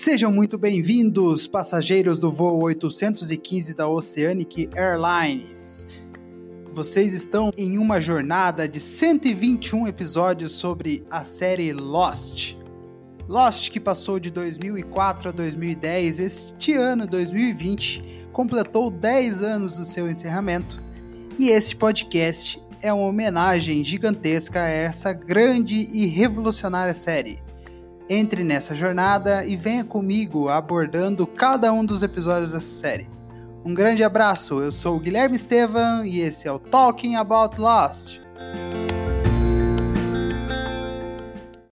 Sejam muito bem-vindos, passageiros do voo 815 da Oceanic Airlines. Vocês estão em uma jornada de 121 episódios sobre a série Lost. Lost, que passou de 2004 a 2010, este ano, 2020, completou 10 anos do seu encerramento. E este podcast é uma homenagem gigantesca a essa grande e revolucionária série. Entre nessa jornada e venha comigo abordando cada um dos episódios dessa série. Um grande abraço, eu sou o Guilherme Estevam e esse é o Talking About Lost.